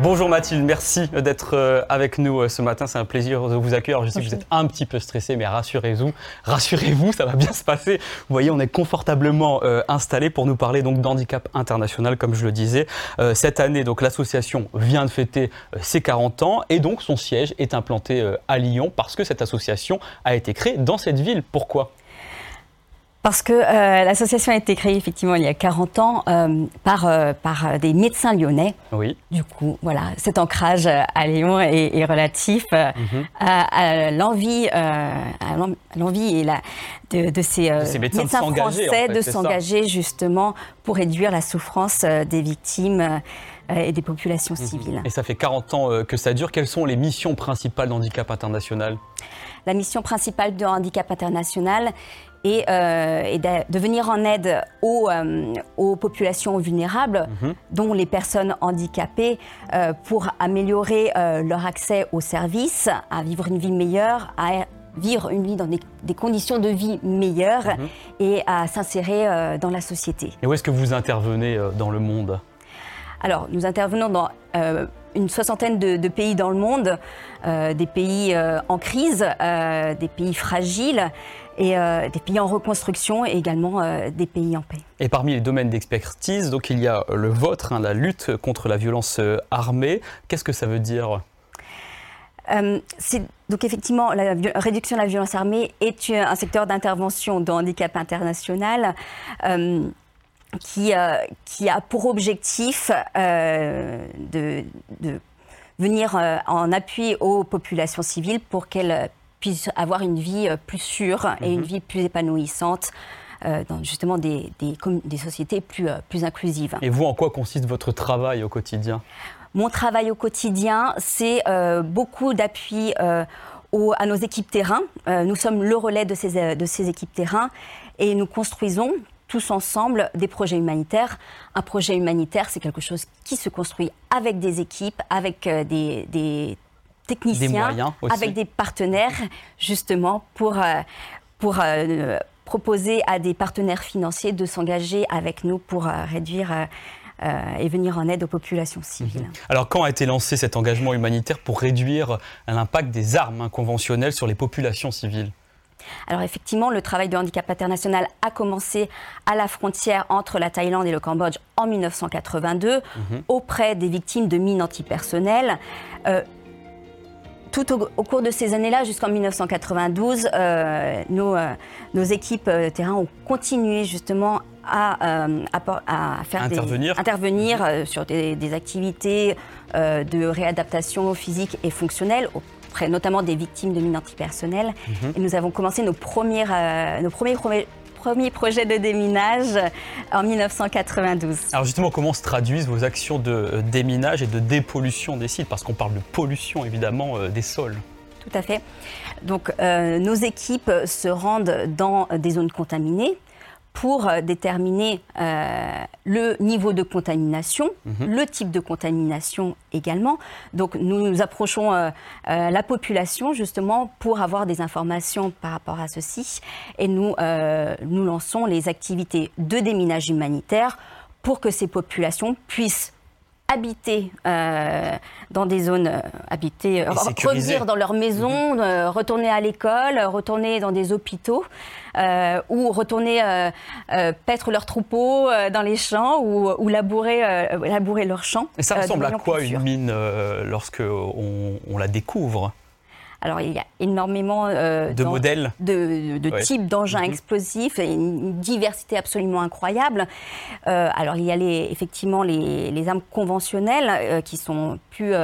Bonjour Mathilde, merci d'être euh, avec nous euh, ce matin. C'est un plaisir de vous accueillir. Je sais que vous êtes un petit peu stressé, mais rassurez-vous, rassurez-vous, ça va bien se passer. Vous voyez, on est confortablement euh, installé pour nous parler donc d'handicap international, comme je le disais. cette année, donc l'association vient de fêter ses 40 ans et donc son siège est implanté à Lyon parce que cette association a été créée dans cette ville. Pourquoi? Parce que euh, l'association a été créée effectivement il y a 40 ans euh, par, euh, par des médecins lyonnais. Oui. Du coup, voilà, cet ancrage à Lyon est, relatif mhm. à, l'envie, l'envie et la, de, de, ces, médecins, français de s'engager justement pour réduire la souffrance des victimes et des populations mhm. civiles. Et ça fait 40 ans que ça dure. Quelles sont les missions principales d'Handicap International? La mission principale de Handicap International et, euh, de, venir en aide aux, euh, aux populations vulnérables, mhm. dont les personnes handicapées, euh, pour améliorer leur accès aux services, à vivre une vie meilleure, à vivre une vie dans des, conditions de vie meilleures mhm. et à s'insérer dans la société. Et où est-ce que vous intervenez dans le monde? Alors, nous intervenons dans une soixantaine de, pays dans le monde, des pays en crise, des pays fragiles, et euh, des pays en reconstruction et également euh, des pays en paix. Et parmi les domaines d'expertise, donc il y a le vôtre, hein, la lutte contre la violence euh, armée. Qu'est-ce que ça veut dire? Donc effectivement, la réduction de la violence armée est un secteur d'intervention de handicap international qui, qui a pour objectif de, de, venir en appui aux populations civiles pour qu'elles puissent avoir une vie euh, plus sûre et une mhm. vie plus épanouissante. Euh, dans justement des, des, des sociétés plus, euh, plus inclusives. Et vous, en quoi consiste votre travail au quotidien? Mon travail au quotidien, c'est beaucoup d'appui à nos équipes terrain. nous sommes le relais de ces, de ces équipes terrain et nous construisons tous ensemble des projets humanitaires. Un projet humanitaire, c'est quelque chose qui se construit avec des équipes, avec des, des techniciens, avec des partenaires, justement, pour, euh, pour euh, proposer à des partenaires financiers de s'engager avec nous pour euh, réduire et venir en aide aux populations civiles. Mhm. Alors quand a été lancé cet engagement humanitaire pour réduire l'impact des armes conventionnelles sur les populations civiles? Alors effectivement, le travail de handicap international a commencé à la frontière entre la Thaïlande et le Cambodge en 1982 mhm. auprès des victimes de mines antipersonnelles tout au, cours de ces années-là, jusqu'en 1992, euh, nos, euh, nos, équipes euh, terrain ont continué justement à, à, faire intervenir, intervenir sur des, activités de réadaptation physique et fonctionnelle auprès notamment des victimes de mines antipersonnelles. Mhm. Et nous avons commencé nos, premières, nos premiers premier projet de déminage en 1992. Alors justement, comment se traduisent vos actions de euh, déminage et de dépollution des sites? Parce qu'on parle de pollution évidemment euh, des sols. Tout à fait. Donc euh, nos équipes se rendent dans des zones contaminées pour euh, déterminer euh, le niveau de contamination, mhm. le type de contamination également. Donc nous nous approchons euh, la population justement pour avoir des informations par rapport à ceci et nous, nous lançons les activités de déminage humanitaire pour que ces populations puissent habiter dans des zones habitées, revenir dans leur maison, mhm. retourner à l'école, retourner dans des hôpitaux. Euh, ou retourner euh, euh, paître leurs troupeaux dans les champs ou, labourer, labourer leurs champs. Et ça ressemble à quoi une mine lorsque on, la découvre? Alors, il y a énormément de modèles, de, types d'engins mhm. explosifs, une diversité absolument incroyable. alors, il y a les, effectivement les, les armes conventionnelles qui sont plus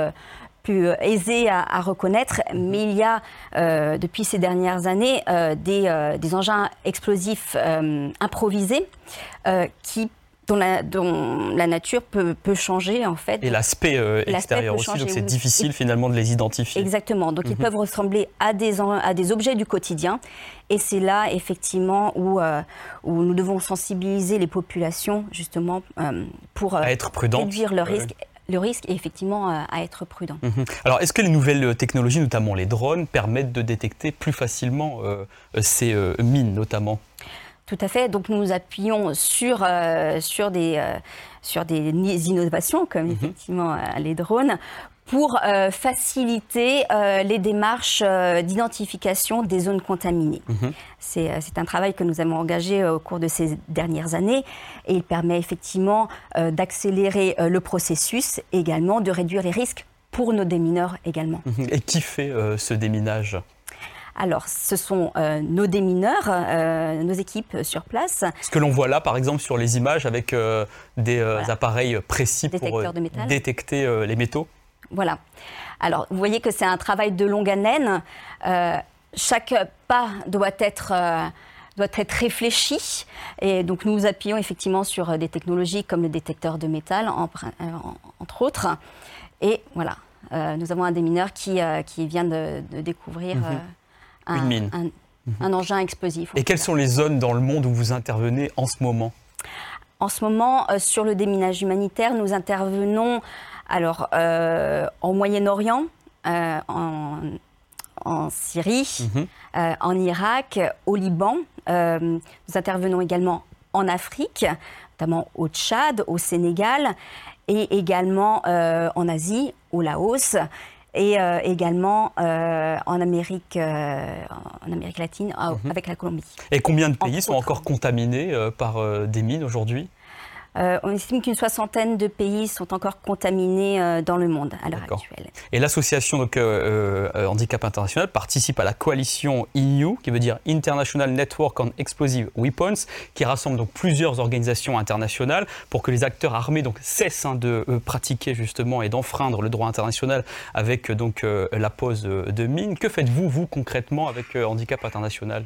plus euh, aisé à, reconnaître, mhm. mais il y a euh, depuis ces dernières années euh, des, des, engins explosifs improvisés qui dont la, dont la, nature peut, peut, changer en fait. Et l'aspect extérieur aussi, donc c'est difficile finalement de les identifier. Exactement, donc ils mhm. peuvent ressembler à des, à des objets du quotidien. Et c'est là effectivement où, où nous devons sensibiliser les populations justement pour à être réduire le risque le risque est effectivement à être prudent. Mhm. Alors, est-ce que les nouvelles technologies, notamment les drones, permettent de détecter plus facilement ces mines, notamment? Tout à fait. Donc nous nous appuyons sur, sur, des, sur des innovations comme mhm. effectivement les drones pour euh, faciliter euh, les démarches euh, d'identification des zones contaminées. Mhm. C'est un travail que nous avons engagé au cours de ces dernières années et il permet effectivement d'accélérer le processus et également de réduire les risques pour nos démineurs également. Mhm. Et qui fait ce déminage? Alors, ce sont nos démineurs, nos équipes sur place. Ce que l'on voit là, par exemple, sur les images avec des appareils précis pour détecter les métaux voilà. Alors, vous voyez que c'est un travail de longue haleine. Euh, chaque pas doit être, euh, doit être réfléchi. Et donc, nous nous appuyons effectivement sur des technologies comme le détecteur de métal, euh, entre autres. Et voilà, nous avons un démineur qui, qui vient de, découvrir mhm. Un, mine. Mhm. Un, engin explosif. Et quelles sont les zones dans le monde où vous intervenez en ce moment En ce moment, sur le déminage humanitaire, nous intervenons alors, euh, en Moyen-Orient, euh, en, Syrie, mhm. euh, en Irak, au Liban. nous intervenons également en Afrique, notamment au Tchad, au Sénégal, et également en Asie, au Laos, et également en, Amérique, en Amérique latine, mhm. avec la Colombie. Et combien de pays sont encore contaminés par des mines aujourd'hui? Euh, on estime qu'une soixantaine de pays sont encore contaminés euh, dans le monde à l'heure actuelle. Et l'association euh, Handicap International participe à la coalition INU, qui veut dire International Network on Explosive Weapons, qui rassemble donc plusieurs organisations internationales pour que les acteurs armés donc cessent hein, de pratiquer justement et d'enfreindre le droit international avec donc la pose de mines. Que faites-vous vous concrètement avec Handicap International?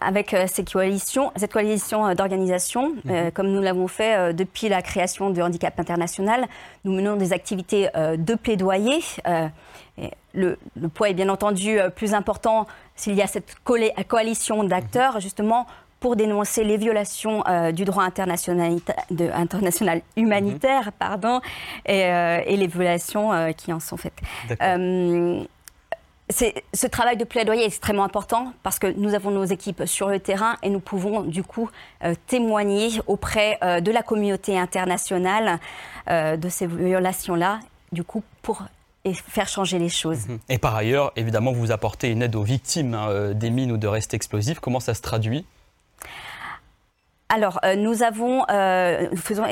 Avec euh, cette coalition, cette coalition euh, d'organisations, euh, mhm. comme nous l'avons fait depuis la création du handicap international, nous menons des activités de plaidoyer. Le, poids est bien entendu plus important s'il y a cette coalition d'acteurs, mhm. justement pour dénoncer les violations du droit international, de, international humanitaire, mhm. pardon, et, et, les violations qui en sont faites ce travail de plaidoyer est extrêmement important parce que nous avons nos équipes sur le terrain et nous pouvons du coup euh, témoigner auprès euh, de la communauté internationale euh, de ces violations-là, du coup pour faire changer les choses. Mhm. Et par ailleurs, évidemment, vous apportez une aide aux victimes hein, des mines ou de restes explosifs. Comment ça se traduit? Alors, nous avons, nous faisons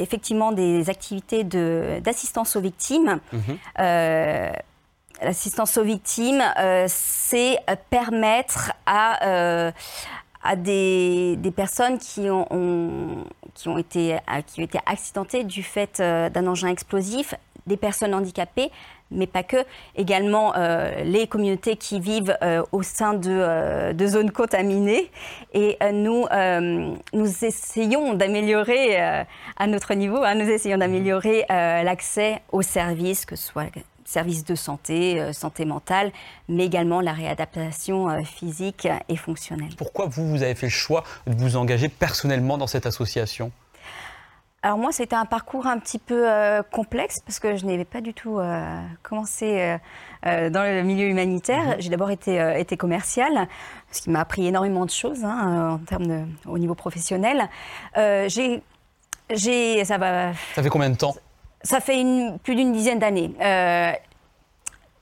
effectivement des activités d'assistance aux victimes. Mhm. L'assistance aux victimes, euh, c'est permettre à, euh, à des, des, personnes qui ont, qui, ont été, qui ont été accidentées du fait euh, d'un engin explosif, des personnes handicapées, mais pas que, également les communautés qui vivent au sein de, de, zones contaminées. Et nous, nous essayons d'améliorer, à notre niveau, hein, nous essayons d'améliorer l'accès aux services, que ce soit services de santé, euh, santé mentale, mais également la réadaptation euh, physique et fonctionnelle. Pourquoi vous, vous avez fait le choix de vous engager personnellement dans cette association? Alors moi, c'était un parcours un petit peu euh, complexe parce que je n'avais pas du tout commencé dans le milieu humanitaire. Mhm. J'ai d'abord été, été commerciale, ce qui m'a appris énormément de choses hein, en termes de, au niveau professionnel. j'ai, j'ai, ça va. Ça fait combien de temps? Ça fait plus d'une dizaine d'années. Euh,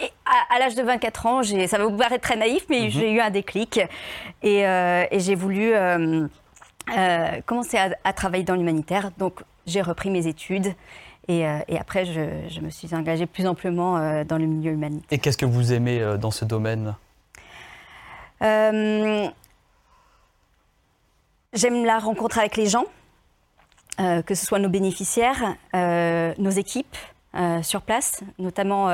et à, l'âge de 24 ans, ça va vous paraître très naïf, mais mhm. j'ai eu un déclic et, euh, j'ai voulu euh, commencer à, travailler dans l'humanitaire. Donc j'ai repris mes études et, après je, me suis engagée plus amplement dans le milieu humanitaire. Et qu'est-ce que vous aimez dans ce domaine? J'aime la rencontre avec les gens. Euh, que ce soit nos bénéficiaires, euh, nos équipes euh, sur place, notamment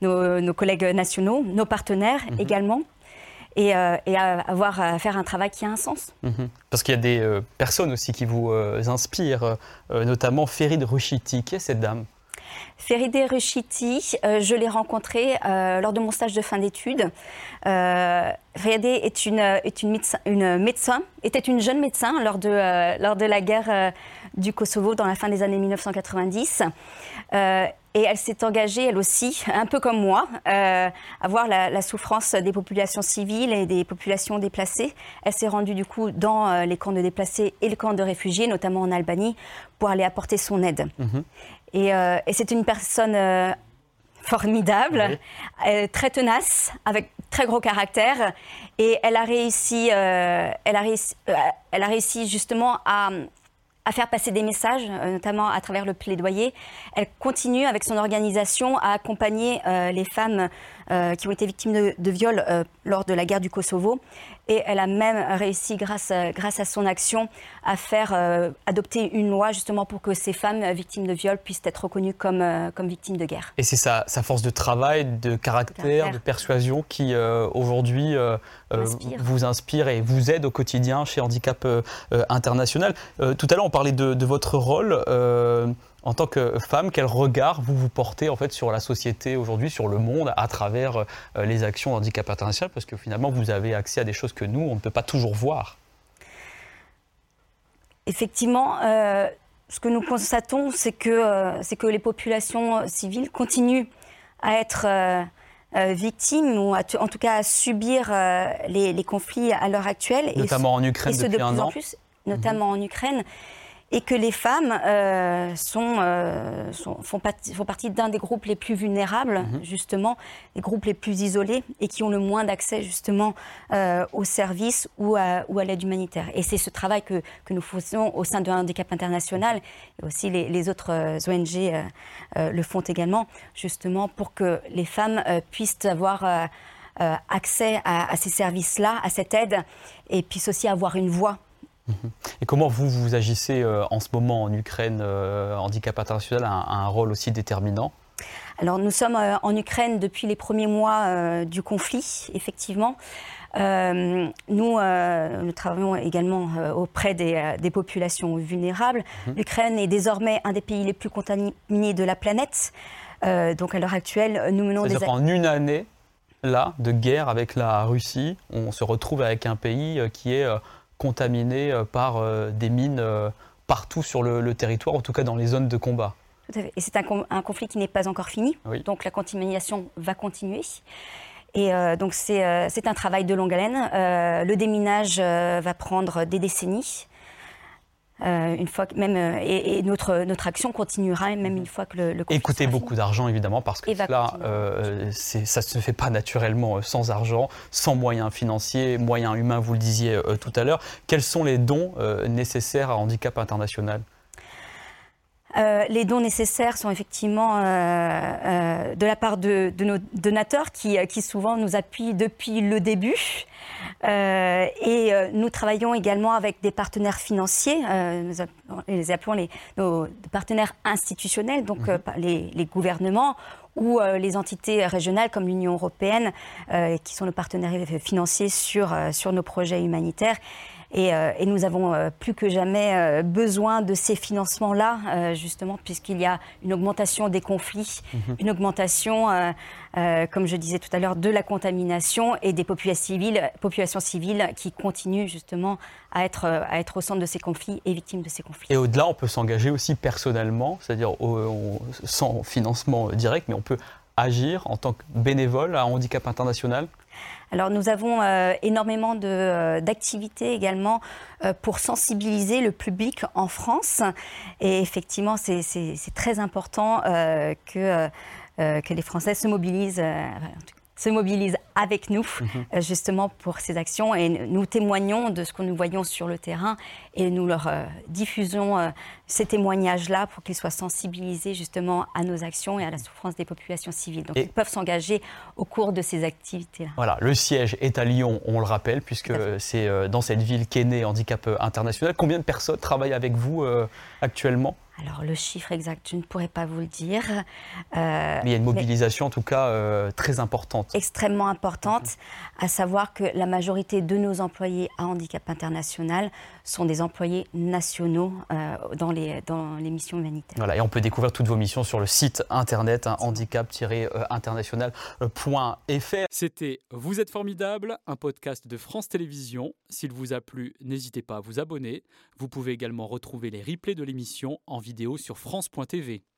nos, collègues nationaux, nos partenaires mhm. également. Et, avoir à faire un travail qui a un sens. Mhm. Parce qu'il y a des personnes aussi qui vous inspirent, notamment Ferid Rushiti. Qui est cette dame? Ferideh Rushiti, je l'ai rencontrée lors de mon stage de fin d'études. Euh, est, une, est une, médecin, une, médecin, était une jeune médecin lors de, lors de la guerre du Kosovo dans la fin des années 1990. Euh, et elle s'est engagée, elle aussi, un peu comme moi, euh, à voir la, souffrance des populations civiles et des populations déplacées. Elle s'est rendue du coup dans euh, les camps de déplacés et les camps de réfugiés, notamment en Albanie, pour aller apporter son aide. Mhm. Et, et c'est une personne formidable, très tenace, avec très gros caractère. Et elle a réussi, elle a réussi, elle a réussi justement à à faire passer des messages, euh, notamment à travers le plaidoyer. Elle continue avec son organisation à accompagner euh, les femmes qui ont été victimes de, de viols lors de la guerre du Kosovo. Et elle a même réussi, grâce à, grâce à son action, à faire adopter une loi justement pour que ces femmes victimes de viols puissent être reconnues comme, comme victimes de guerre. Et c'est sa, sa, force de travail, de caractère, de persuasion qui aujourd'hui vous inspire et vous aide au quotidien chez Handicap International. tout à l'heure, on parlait de, votre rôle euh, en tant que femme. Quel regard vous vous portez en fait sur la société aujourd'hui, sur le monde, à travers euh, les actions handicap international? Parce que finalement, vous avez accès à des choses que nous, on ne peut pas toujours voir. Effectivement, euh, ce que nous constatons, c'est que, c'est que les populations civiles continuent à être victimes, ou en tout cas à subir les, conflits à l'heure actuelle. Notamment en Ukraine depuis un an. Plus, notamment en Ukraine et que les femmes euh, sont, euh, font, font, partie d'un des groupes les plus vulnérables, mhm. justement, les groupes les plus isolés et qui ont le moins d'accès justement euh, aux services ou à, ou à l'aide humanitaire. Et c'est ce travail que, que, nous faisons au sein de Handicap International et aussi les, les autres ONG le font également, justement pour que les femmes puissent avoir accès à, à ces services-là, à cette aide, et puissent aussi avoir une voix et comment vous, vous agissez euh, en ce moment en Ukraine euh, Handicap International a un, rôle aussi déterminant? Alors nous sommes euh, en Ukraine depuis les premiers mois du conflit, effectivement. nous, nous, travaillons également auprès des, populations vulnérables. Mhm. L'Ukraine est désormais un des pays les plus contaminés de la planète. donc à l'heure actuelle, nous menons des... En une année, là, de guerre avec la Russie, on se retrouve avec un pays qui est contaminés euh, par euh, des mines euh, partout sur le, territoire, en tout cas dans les zones de combat. Tout à fait. Et c'est un, conflit qui n'est pas encore fini, donc la contamination va continuer. Et donc c'est un travail de longue haleine. le déminage va prendre des décennies. Euh, une fois même euh, et, notre notre action continuera même une fois que le, le et coûter beaucoup d'argent évidemment parce que là euh, ça se fait pas naturellement sans argent sans moyens financiers moyens humains vous le disiez tout à l'heure. Quels sont les dons nécessaires à handicap international? Euh, les dons nécessaires sont effectivement euh, euh, de la part de, nos donateurs qui, souvent nous appuient depuis le début. Et nous travaillons également avec des partenaires financiers, nous les appelons les, nos partenaires institutionnels, donc mhm. les, gouvernements ou les entités régionales comme l'Union européenne, qui sont nos partenaires financiers sur, sur nos projets humanitaires. Euh, et, nous avons euh, plus que jamais euh, besoin de ces financements-là, justement, puisqu'il y a une augmentation des conflits, mhm. une augmentation, comme je disais tout à l'heure, de la contamination et des populations civiles, populations civiles qui continuent justement à être, à être au centre de ces conflits et victimes de ces conflits. Et au-delà, on peut s'engager aussi personnellement, c'est-à-dire sans financement direct, mais on peut agir en tant que bénévole à Handicap International alors nous avons euh, énormément euh, d'activités également euh, pour sensibiliser le public en France. Et effectivement, c'est très important que, les Français se mobilisent, se mobilisent avec nous, mhm. euh, justement, pour ces actions. Et nous témoignons de ce que nous voyons sur le terrain et nous leur euh, diffusons euh, ces témoignages-là pour qu'ils soient sensibilisés, justement, à nos actions et à la souffrance des populations civiles. Donc, ils peuvent s'engager au cours de ces activités-là. Voilà, le siège est à Lyon, on le rappelle, puisque c'est dans cette ville qu'est né Handicap International. Combien de personnes travaillent avec vous actuellement? Alors le chiffre exact, je ne pourrais pas vous le dire. Euh, mais il y a une mobilisation en tout cas euh, très importante. Extrêmement importante, à savoir que la majorité de nos employés à handicap international sont des employés nationaux euh, dans, les, dans les missions humanitaires. Voilà, et on peut découvrir toutes vos missions sur le site internet hein, handicap-international.fr. C'était Vous êtes formidable, un podcast de France Télévisions. S'il vous a plu, n'hésitez pas à vous abonner. Vous pouvez également retrouver les replays de l'émission en vidéo sur France.tv.